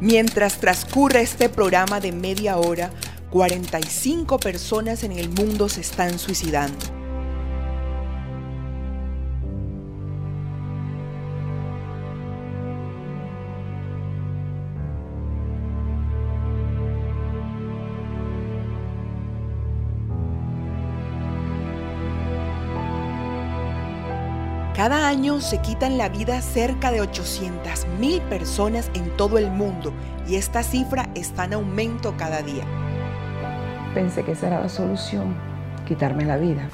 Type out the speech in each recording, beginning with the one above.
Mientras transcurre este programa de media hora, 45 personas en el mundo se están suicidando. Año se quitan la vida cerca de 800.000 personas en todo el mundo y esta cifra está en aumento cada día. Pensé que esa era la solución, quitarme la vida.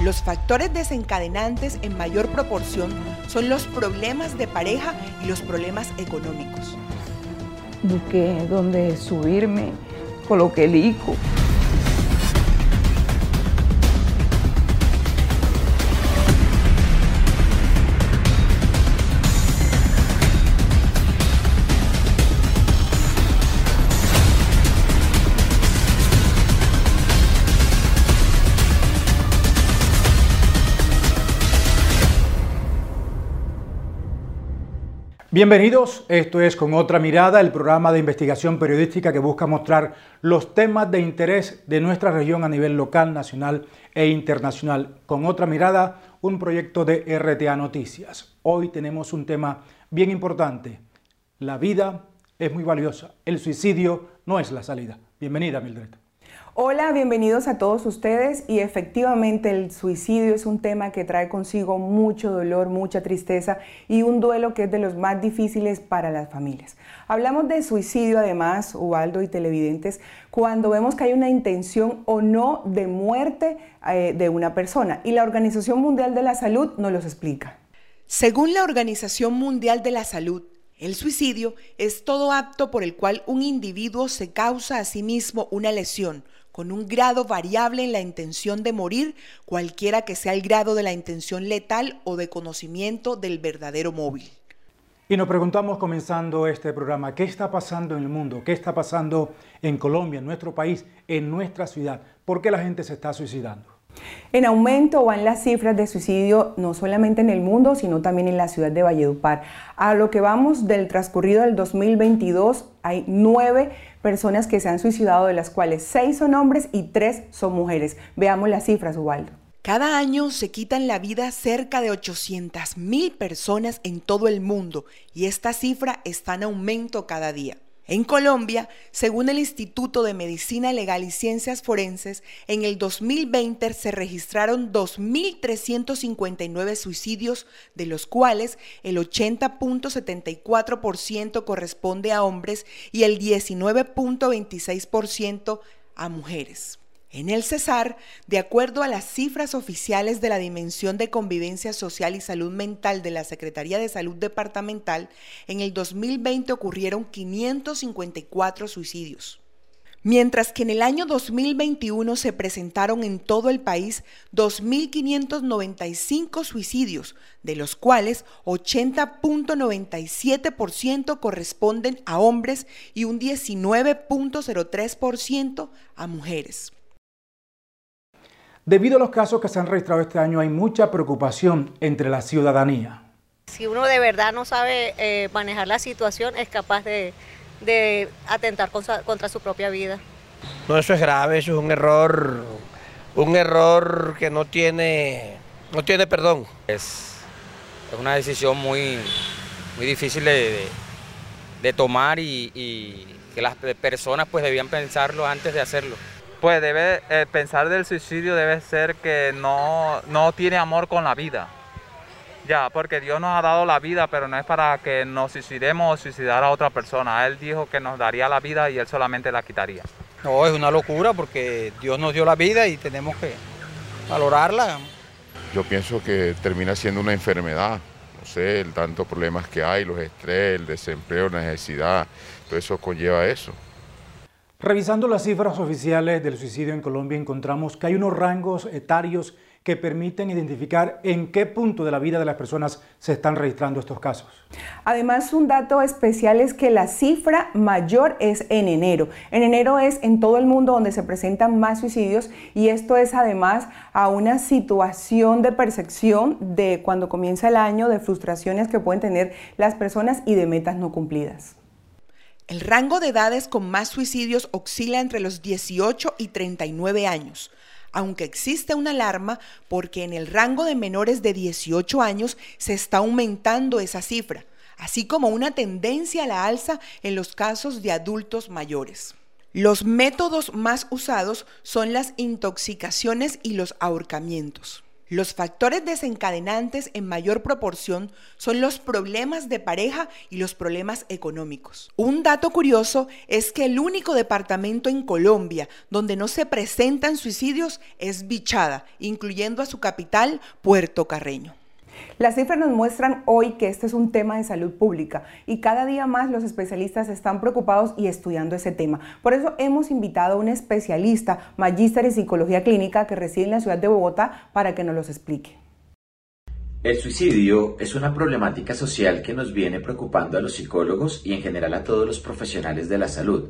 Los factores desencadenantes en mayor proporción son los problemas de pareja y los problemas económicos. Busqué dónde subirme, coloqué el ICO. Bienvenidos, esto es Con otra mirada, el programa de investigación periodística que busca mostrar los temas de interés de nuestra región a nivel local, nacional e internacional. Con otra mirada, un proyecto de RTA Noticias. Hoy tenemos un tema bien importante. La vida es muy valiosa, el suicidio no es la salida. Bienvenida, Mildred. Hola, bienvenidos a todos ustedes y efectivamente el suicidio es un tema que trae consigo mucho dolor, mucha tristeza y un duelo que es de los más difíciles para las familias. Hablamos de suicidio además, Ubaldo y televidentes, cuando vemos que hay una intención o no de muerte eh, de una persona y la Organización Mundial de la Salud nos los explica. Según la Organización Mundial de la Salud, el suicidio es todo acto por el cual un individuo se causa a sí mismo una lesión con un grado variable en la intención de morir, cualquiera que sea el grado de la intención letal o de conocimiento del verdadero móvil. Y nos preguntamos comenzando este programa, ¿qué está pasando en el mundo? ¿Qué está pasando en Colombia, en nuestro país, en nuestra ciudad? ¿Por qué la gente se está suicidando? En aumento van las cifras de suicidio no solamente en el mundo, sino también en la ciudad de Valledupar. A lo que vamos del transcurrido del 2022, hay nueve personas que se han suicidado, de las cuales seis son hombres y tres son mujeres. Veamos las cifras, Ubaldo. Cada año se quitan la vida cerca de 800 mil personas en todo el mundo y esta cifra está en aumento cada día. En Colombia, según el Instituto de Medicina Legal y Ciencias Forenses, en el 2020 se registraron 2.359 suicidios, de los cuales el 80.74% corresponde a hombres y el 19.26% a mujeres. En el Cesar, de acuerdo a las cifras oficiales de la Dimensión de Convivencia Social y Salud Mental de la Secretaría de Salud Departamental, en el 2020 ocurrieron 554 suicidios. Mientras que en el año 2021 se presentaron en todo el país 2.595 suicidios, de los cuales 80.97% corresponden a hombres y un 19.03% a mujeres. Debido a los casos que se han registrado este año, hay mucha preocupación entre la ciudadanía. Si uno de verdad no sabe eh, manejar la situación, es capaz de, atentar contra, su propia vida. No, eso es grave, eso es un error, un error que no tiene, no tiene perdón. Es, una decisión muy, muy difícil de, tomar y, y, que las personas pues debían pensarlo antes de hacerlo pues debe eh, pensar del suicidio debe ser que no, no tiene amor con la vida. Ya, porque Dios nos ha dado la vida, pero no es para que nos suicidemos o suicidar a otra persona. Él dijo que nos daría la vida y Él solamente la quitaría. No, es una locura porque Dios nos dio la vida y tenemos que valorarla. Yo pienso que termina siendo una enfermedad. No sé, el tanto problemas que hay, los estrés, el desempleo, la necesidad, todo eso conlleva eso. Revisando las cifras oficiales del suicidio en Colombia encontramos que hay unos rangos etarios que permiten identificar en qué punto de la vida de las personas se están registrando estos casos. Además, un dato especial es que la cifra mayor es en enero. En enero es en todo el mundo donde se presentan más suicidios y esto es además a una situación de percepción de cuando comienza el año, de frustraciones que pueden tener las personas y de metas no cumplidas. El rango de edades con más suicidios oscila entre los 18 y 39 años, aunque existe una alarma porque en el rango de menores de 18 años se está aumentando esa cifra, así como una tendencia a la alza en los casos de adultos mayores. Los métodos más usados son las intoxicaciones y los ahorcamientos. Los factores desencadenantes en mayor proporción son los problemas de pareja y los problemas económicos. Un dato curioso es que el único departamento en Colombia donde no se presentan suicidios es Bichada, incluyendo a su capital, Puerto Carreño. Las cifras nos muestran hoy que este es un tema de salud pública y cada día más los especialistas están preocupados y estudiando ese tema. Por eso hemos invitado a un especialista, magíster en psicología clínica que reside en la ciudad de Bogotá, para que nos los explique. El suicidio es una problemática social que nos viene preocupando a los psicólogos y en general a todos los profesionales de la salud.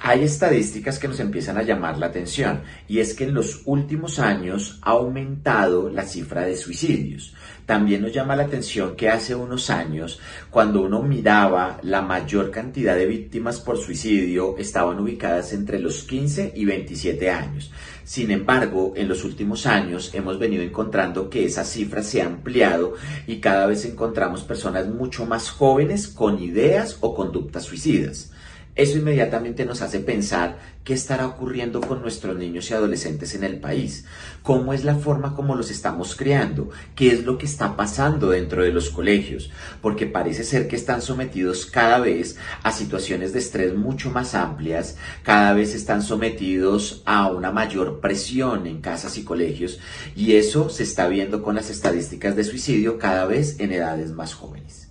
Hay estadísticas que nos empiezan a llamar la atención y es que en los últimos años ha aumentado la cifra de suicidios. También nos llama la atención que hace unos años, cuando uno miraba la mayor cantidad de víctimas por suicidio, estaban ubicadas entre los 15 y 27 años. Sin embargo, en los últimos años hemos venido encontrando que esa cifra se ha ampliado y cada vez encontramos personas mucho más jóvenes con ideas o conductas suicidas. Eso inmediatamente nos hace pensar qué estará ocurriendo con nuestros niños y adolescentes en el país, cómo es la forma como los estamos creando, qué es lo que está pasando dentro de los colegios, porque parece ser que están sometidos cada vez a situaciones de estrés mucho más amplias, cada vez están sometidos a una mayor presión en casas y colegios, y eso se está viendo con las estadísticas de suicidio cada vez en edades más jóvenes.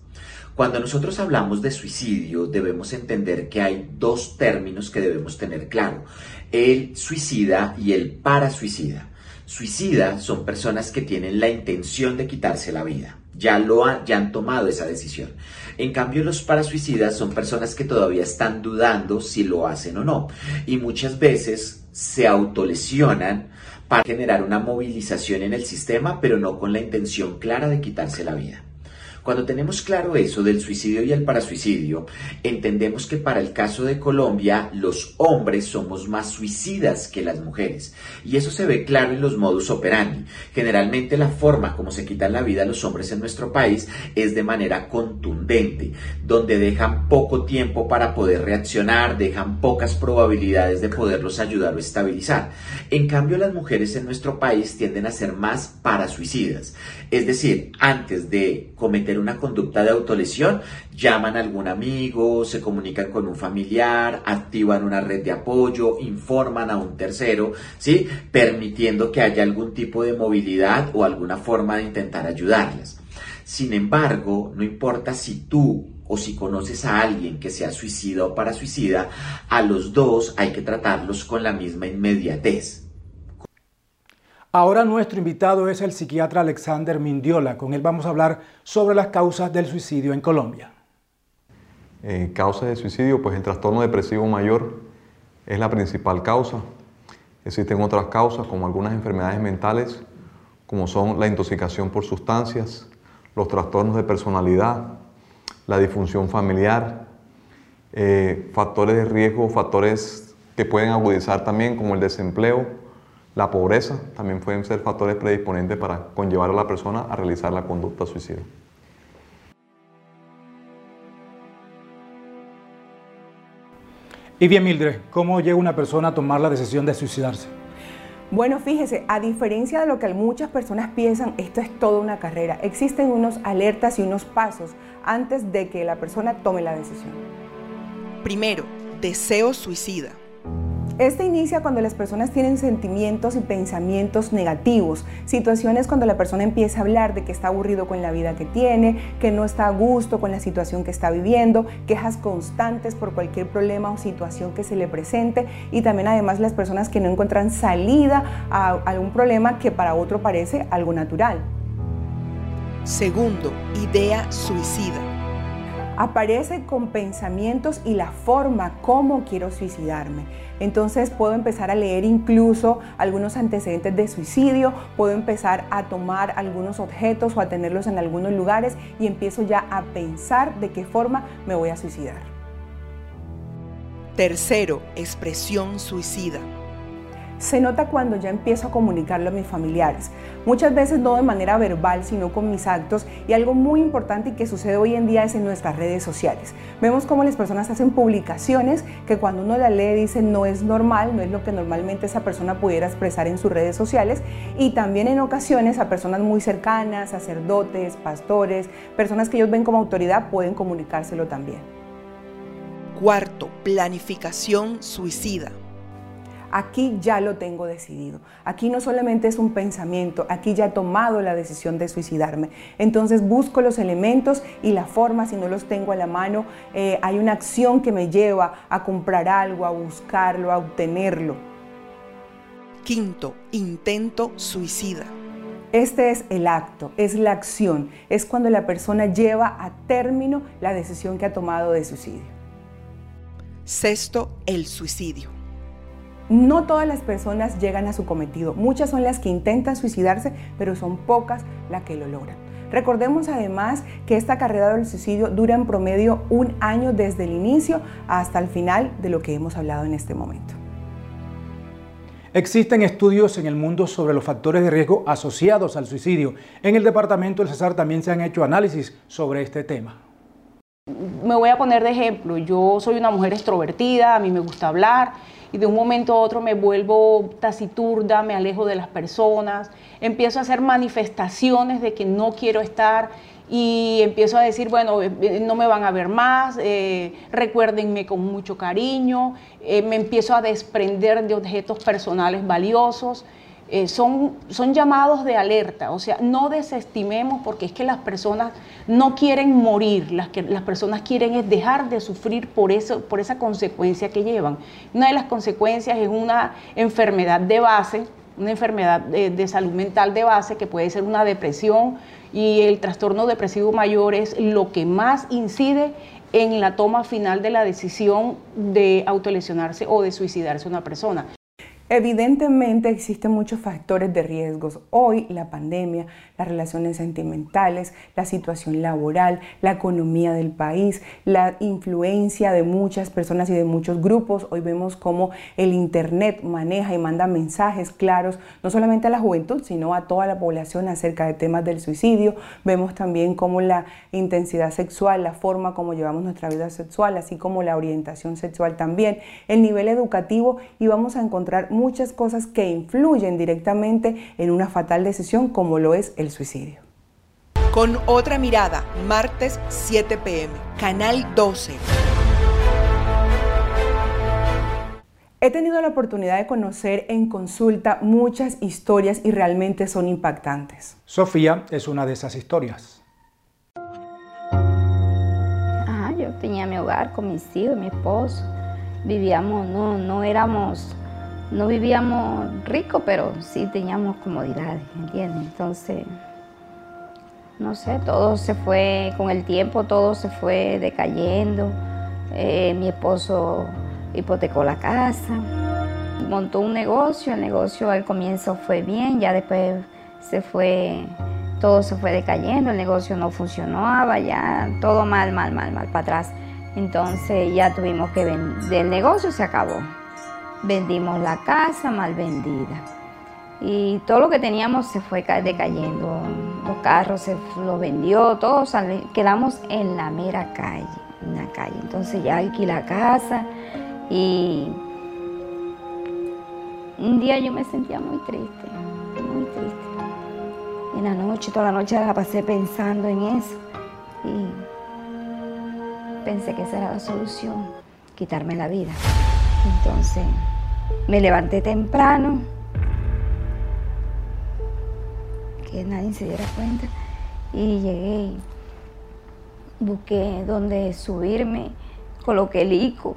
Cuando nosotros hablamos de suicidio, debemos entender que hay dos términos que debemos tener claro, el suicida y el parasuicida. Suicida son personas que tienen la intención de quitarse la vida, ya, lo ya han tomado esa decisión. En cambio, los parasuicidas son personas que todavía están dudando si lo hacen o no. Y muchas veces se autolesionan para generar una movilización en el sistema, pero no con la intención clara de quitarse la vida. Cuando tenemos claro eso del suicidio y el parasuicidio, entendemos que para el caso de Colombia los hombres somos más suicidas que las mujeres. Y eso se ve claro en los modus operandi. Generalmente la forma como se quitan la vida a los hombres en nuestro país es de manera contundente, donde dejan poco tiempo para poder reaccionar, dejan pocas probabilidades de poderlos ayudar o estabilizar. En cambio, las mujeres en nuestro país tienden a ser más parasuicidas. Es decir, antes de cometer una conducta de autolesión, llaman a algún amigo, se comunican con un familiar, activan una red de apoyo, informan a un tercero, ¿sí? Permitiendo que haya algún tipo de movilidad o alguna forma de intentar ayudarlas. Sin embargo, no importa si tú o si conoces a alguien que sea suicida o para suicida, a los dos hay que tratarlos con la misma inmediatez. Ahora nuestro invitado es el psiquiatra Alexander Mindiola. Con él vamos a hablar sobre las causas del suicidio en Colombia. Eh, causas de suicidio, pues el trastorno depresivo mayor es la principal causa. Existen otras causas como algunas enfermedades mentales, como son la intoxicación por sustancias, los trastornos de personalidad, la disfunción familiar, eh, factores de riesgo, factores que pueden agudizar también como el desempleo, la pobreza también pueden ser factores predisponentes para conllevar a la persona a realizar la conducta suicida. Y bien, Mildred, ¿cómo llega una persona a tomar la decisión de suicidarse? Bueno, fíjese, a diferencia de lo que muchas personas piensan, esto es toda una carrera. Existen unos alertas y unos pasos antes de que la persona tome la decisión. Primero, deseo suicida. Este inicia cuando las personas tienen sentimientos y pensamientos negativos, situaciones cuando la persona empieza a hablar de que está aburrido con la vida que tiene, que no está a gusto con la situación que está viviendo, quejas constantes por cualquier problema o situación que se le presente y también además las personas que no encuentran salida a algún problema que para otro parece algo natural. Segundo, idea suicida aparece con pensamientos y la forma como quiero suicidarme. Entonces puedo empezar a leer incluso algunos antecedentes de suicidio, puedo empezar a tomar algunos objetos o a tenerlos en algunos lugares y empiezo ya a pensar de qué forma me voy a suicidar. Tercero, expresión suicida. Se nota cuando ya empiezo a comunicarlo a mis familiares, muchas veces no de manera verbal, sino con mis actos y algo muy importante y que sucede hoy en día es en nuestras redes sociales. Vemos cómo las personas hacen publicaciones que cuando uno la lee dice no es normal, no es lo que normalmente esa persona pudiera expresar en sus redes sociales y también en ocasiones a personas muy cercanas, sacerdotes, pastores, personas que ellos ven como autoridad pueden comunicárselo también. Cuarto, planificación suicida. Aquí ya lo tengo decidido. Aquí no solamente es un pensamiento, aquí ya he tomado la decisión de suicidarme. Entonces busco los elementos y la forma, si no los tengo a la mano, eh, hay una acción que me lleva a comprar algo, a buscarlo, a obtenerlo. Quinto, intento suicida. Este es el acto, es la acción, es cuando la persona lleva a término la decisión que ha tomado de suicidio. Sexto, el suicidio. No todas las personas llegan a su cometido. Muchas son las que intentan suicidarse, pero son pocas las que lo logran. Recordemos además que esta carrera del suicidio dura en promedio un año desde el inicio hasta el final de lo que hemos hablado en este momento. Existen estudios en el mundo sobre los factores de riesgo asociados al suicidio. En el departamento del Cesar también se han hecho análisis sobre este tema. Me voy a poner de ejemplo, yo soy una mujer extrovertida, a mí me gusta hablar, y de un momento a otro me vuelvo taciturda, me alejo de las personas, empiezo a hacer manifestaciones de que no quiero estar y empiezo a decir, bueno, eh, eh, no me van a ver más, eh, recuérdenme con mucho cariño, me empiezo a desprender de objetos personales valiosos. Eh, son, son llamados de alerta, o sea, no desestimemos porque es que las personas no quieren morir, las, que, las personas quieren es dejar de sufrir por, eso, por esa consecuencia que llevan. Una de las consecuencias es una enfermedad de base, una enfermedad de, de salud mental de base que puede ser una depresión y el trastorno depresivo mayor es lo que más incide en la toma final de la decisión de autolesionarse o de suicidarse una persona. Evidentemente existen muchos factores de riesgos. Hoy la pandemia, las relaciones sentimentales, la situación laboral, la economía del país, la influencia de muchas personas y de muchos grupos. Hoy vemos cómo el Internet maneja y manda mensajes claros, no solamente a la juventud, sino a toda la población acerca de temas del suicidio. Vemos también cómo la intensidad sexual, la forma como llevamos nuestra vida sexual, así como la orientación sexual también, el nivel educativo y vamos a encontrar muchas cosas que influyen directamente en una fatal decisión como lo es el suicidio. Con otra mirada, martes 7 pm, Canal 12. He tenido la oportunidad de conocer en consulta muchas historias y realmente son impactantes. Sofía es una de esas historias. Ah, yo tenía mi hogar con mis hijos, mi esposo. Vivíamos, no, no éramos no vivíamos rico, pero sí teníamos comodidades, ¿entiendes? Entonces, no sé, todo se fue, con el tiempo todo se fue decayendo. Eh, mi esposo hipotecó la casa, montó un negocio, el negocio al comienzo fue bien, ya después se fue, todo se fue decayendo, el negocio no funcionaba, ya todo mal, mal, mal, mal para atrás. Entonces ya tuvimos que vender, el negocio se acabó. Vendimos la casa mal vendida. Y todo lo que teníamos se fue decayendo. Los carros se los vendió, todos quedamos en la mera calle, en la calle. Entonces ya aquí la casa y un día yo me sentía muy triste, muy triste. En la noche, toda la noche la pasé pensando en eso y pensé que esa era la solución, quitarme la vida. Entonces me levanté temprano, que nadie se diera cuenta, y llegué, busqué donde subirme, coloqué el ico.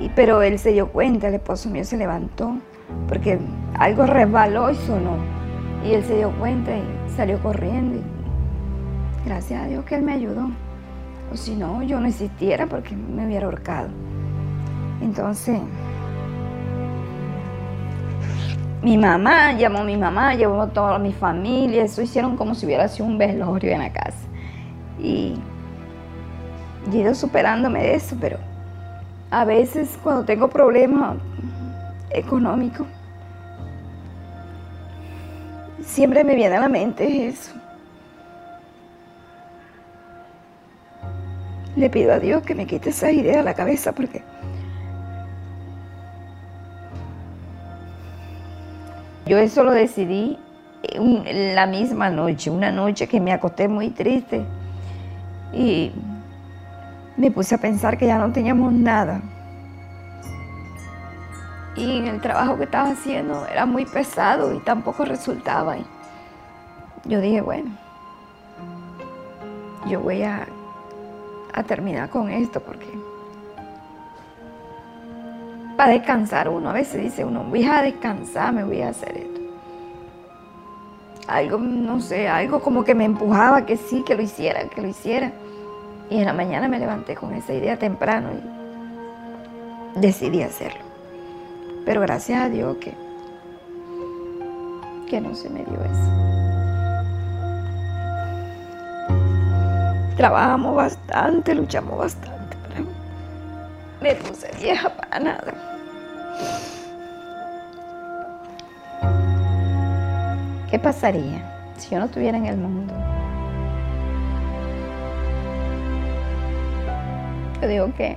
Y, pero él se dio cuenta, el esposo mío se levantó, porque algo resbaló y sonó. Y él se dio cuenta y salió corriendo. gracias a Dios que él me ayudó. O si no, yo no existiera porque me hubiera ahorcado. Entonces, mi mamá, llamó a mi mamá, llamó toda mi familia, eso hicieron como si hubiera sido un velorio en la casa. Y he ido superándome de eso, pero a veces cuando tengo problemas económicos, siempre me viene a la mente eso. Le pido a Dios que me quite esa idea de la cabeza porque yo eso lo decidí la misma noche, una noche que me acosté muy triste y me puse a pensar que ya no teníamos nada. Y en el trabajo que estaba haciendo era muy pesado y tampoco resultaba. Y yo dije, bueno, yo voy a, a terminar con esto porque para descansar uno, a veces dice uno, voy a descansar, me voy a hacer esto. Algo, no sé, algo como que me empujaba que sí, que lo hiciera, que lo hiciera. Y en la mañana me levanté con esa idea temprano y decidí hacerlo. Pero gracias a Dios que, que no se me dio eso. Trabajamos bastante, luchamos bastante, pero me puse vieja para nada. ¿Qué pasaría si yo no estuviera en el mundo? Yo digo que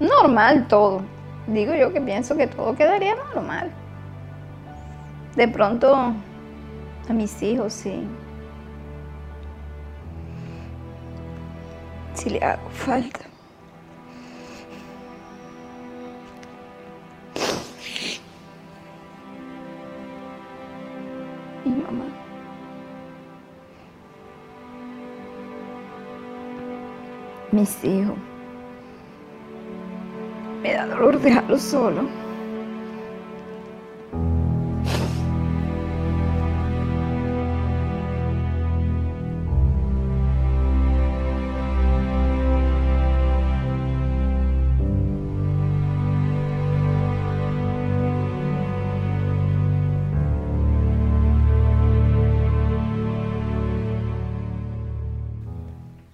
normal todo. Digo yo que pienso que todo quedaría normal. De pronto a mis hijos sí. Si le hago falta. Mi mamá. Mis hijos. Me da dolor dejarlo solo.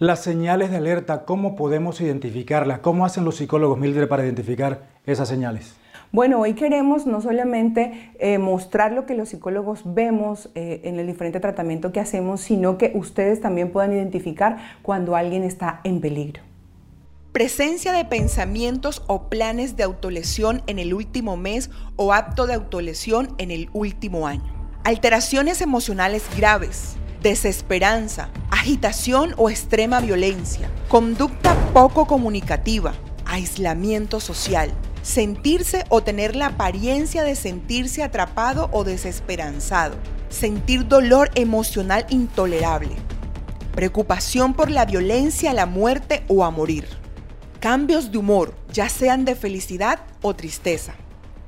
Las señales de alerta, ¿cómo podemos identificarlas? ¿Cómo hacen los psicólogos Mildred para identificar esas señales? Bueno, hoy queremos no solamente eh, mostrar lo que los psicólogos vemos eh, en el diferente tratamiento que hacemos, sino que ustedes también puedan identificar cuando alguien está en peligro. Presencia de pensamientos o planes de autolesión en el último mes o acto de autolesión en el último año. Alteraciones emocionales graves, desesperanza, agitación o extrema violencia, conducta poco comunicativa, aislamiento social, sentirse o tener la apariencia de sentirse atrapado o desesperanzado, sentir dolor emocional intolerable, preocupación por la violencia, la muerte o a morir, cambios de humor, ya sean de felicidad o tristeza,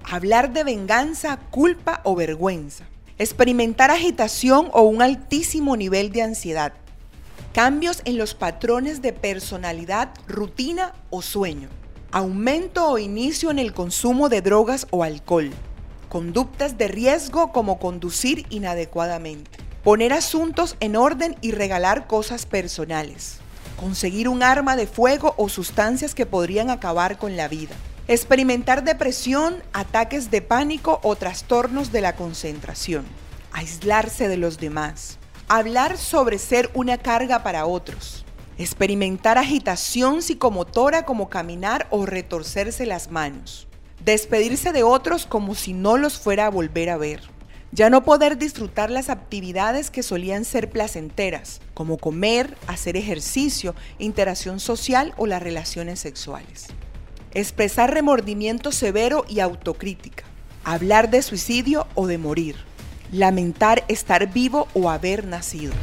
hablar de venganza, culpa o vergüenza, experimentar agitación o un altísimo nivel de ansiedad, cambios en los patrones de personalidad, rutina o sueño, aumento o inicio en el consumo de drogas o alcohol, conductas de riesgo como conducir inadecuadamente, poner asuntos en orden y regalar cosas personales, conseguir un arma de fuego o sustancias que podrían acabar con la vida experimentar depresión, ataques de pánico o trastornos de la concentración, aislarse de los demás, hablar sobre ser una carga para otros, experimentar agitación psicomotora como caminar o retorcerse las manos, despedirse de otros como si no los fuera a volver a ver, ya no poder disfrutar las actividades que solían ser placenteras, como comer, hacer ejercicio, interacción social o las relaciones sexuales expresar remordimiento severo y autocrítica, hablar de suicidio o de morir, lamentar estar vivo o haber nacido.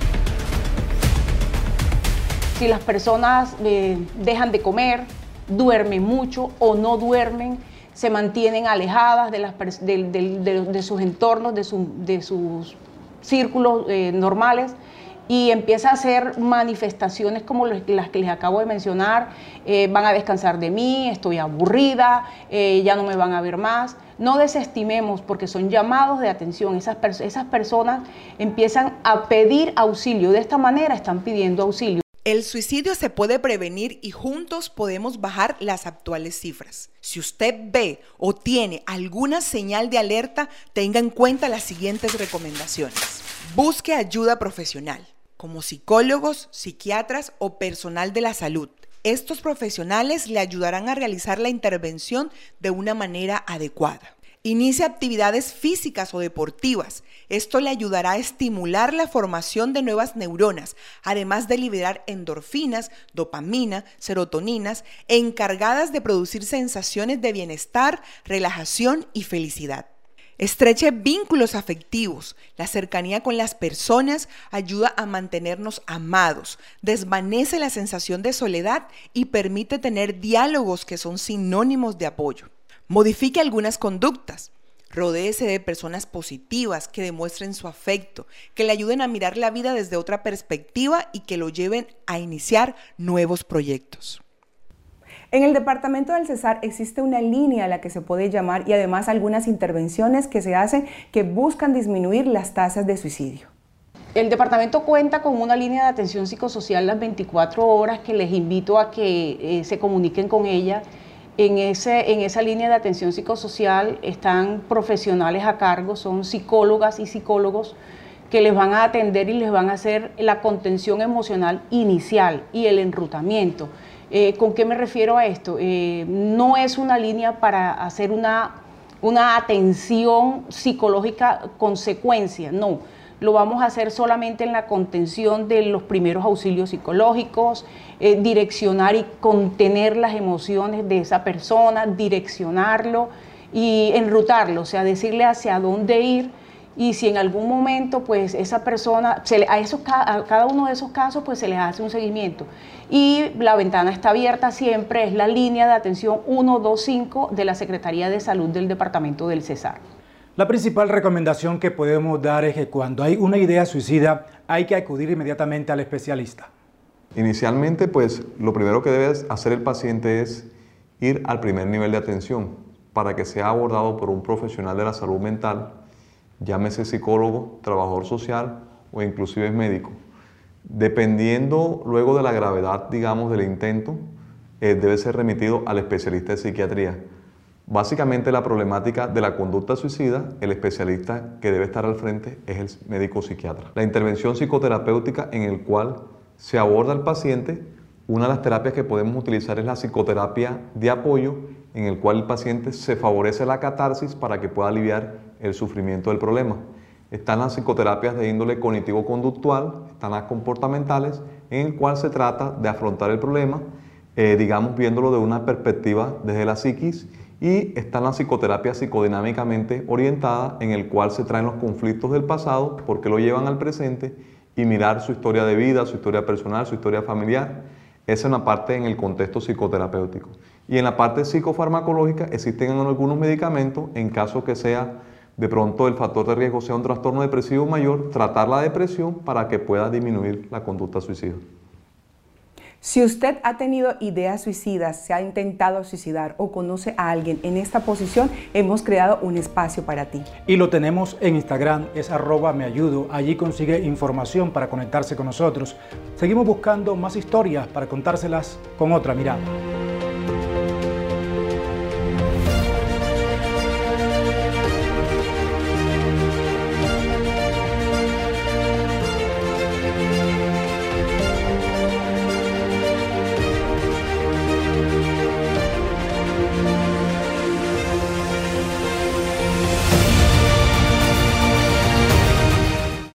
Si las personas eh, dejan de comer, duermen mucho o no duermen, se mantienen alejadas de, sus entornos, de, sus círculos eh, normales, y empieza a hacer manifestaciones como las que les acabo de mencionar, eh, van a descansar de mí, estoy aburrida, eh, ya no me van a ver más. No desestimemos porque son llamados de atención. Esas, esas personas empiezan a pedir auxilio. De esta manera están pidiendo auxilio. El suicidio se puede prevenir y juntos podemos bajar las actuales cifras. Si usted ve o tiene alguna señal de alerta, tenga en cuenta las siguientes recomendaciones. Busque ayuda profesional, como psicólogos, psiquiatras o personal de la salud. Estos profesionales le ayudarán a realizar la intervención de una manera adecuada. Inicie actividades físicas o deportivas. Esto le ayudará a estimular la formación de nuevas neuronas, además de liberar endorfinas, dopamina, serotoninas, encargadas de producir sensaciones de bienestar, relajación y felicidad. Estreche vínculos afectivos. La cercanía con las personas ayuda a mantenernos amados, desvanece la sensación de soledad y permite tener diálogos que son sinónimos de apoyo. Modifique algunas conductas. Rodéese de personas positivas que demuestren su afecto, que le ayuden a mirar la vida desde otra perspectiva y que lo lleven a iniciar nuevos proyectos. En el departamento del Cesar existe una línea a la que se puede llamar y además algunas intervenciones que se hacen que buscan disminuir las tasas de suicidio. El departamento cuenta con una línea de atención psicosocial las 24 horas que les invito a que eh, se comuniquen con ella en, ese, en esa línea de atención psicosocial están profesionales a cargo, son psicólogas y psicólogos que les van a atender y les van a hacer la contención emocional inicial y el enrutamiento. Eh, ¿Con qué me refiero a esto? Eh, no es una línea para hacer una, una atención psicológica consecuencia, no lo vamos a hacer solamente en la contención de los primeros auxilios psicológicos, eh, direccionar y contener las emociones de esa persona, direccionarlo y enrutarlo, o sea, decirle hacia dónde ir y si en algún momento pues esa persona, a, esos, a cada uno de esos casos pues se les hace un seguimiento. Y la ventana está abierta siempre, es la línea de atención 125 de la Secretaría de Salud del Departamento del Cesar. La principal recomendación que podemos dar es que cuando hay una idea suicida hay que acudir inmediatamente al especialista. Inicialmente, pues lo primero que debe hacer el paciente es ir al primer nivel de atención para que sea abordado por un profesional de la salud mental, llámese psicólogo, trabajador social o inclusive médico. Dependiendo luego de la gravedad, digamos, del intento, eh, debe ser remitido al especialista de psiquiatría Básicamente la problemática de la conducta suicida, el especialista que debe estar al frente es el médico psiquiatra. La intervención psicoterapéutica en el cual se aborda al paciente, una de las terapias que podemos utilizar es la psicoterapia de apoyo, en el cual el paciente se favorece la catarsis para que pueda aliviar el sufrimiento del problema. Están las psicoterapias de índole cognitivo-conductual, están las comportamentales, en el cual se trata de afrontar el problema, eh, digamos, viéndolo de una perspectiva desde la psiquis y está la psicoterapia psicodinámicamente orientada en el cual se traen los conflictos del pasado porque lo llevan al presente y mirar su historia de vida, su historia personal, su historia familiar. Esa es una parte en el contexto psicoterapéutico. Y en la parte psicofarmacológica existen algunos medicamentos en caso que sea de pronto el factor de riesgo sea un trastorno depresivo mayor, tratar la depresión para que pueda disminuir la conducta suicida. Si usted ha tenido ideas suicidas, se ha intentado suicidar o conoce a alguien en esta posición, hemos creado un espacio para ti. Y lo tenemos en Instagram, es arroba me ayudo. Allí consigue información para conectarse con nosotros. Seguimos buscando más historias para contárselas con otra mirada.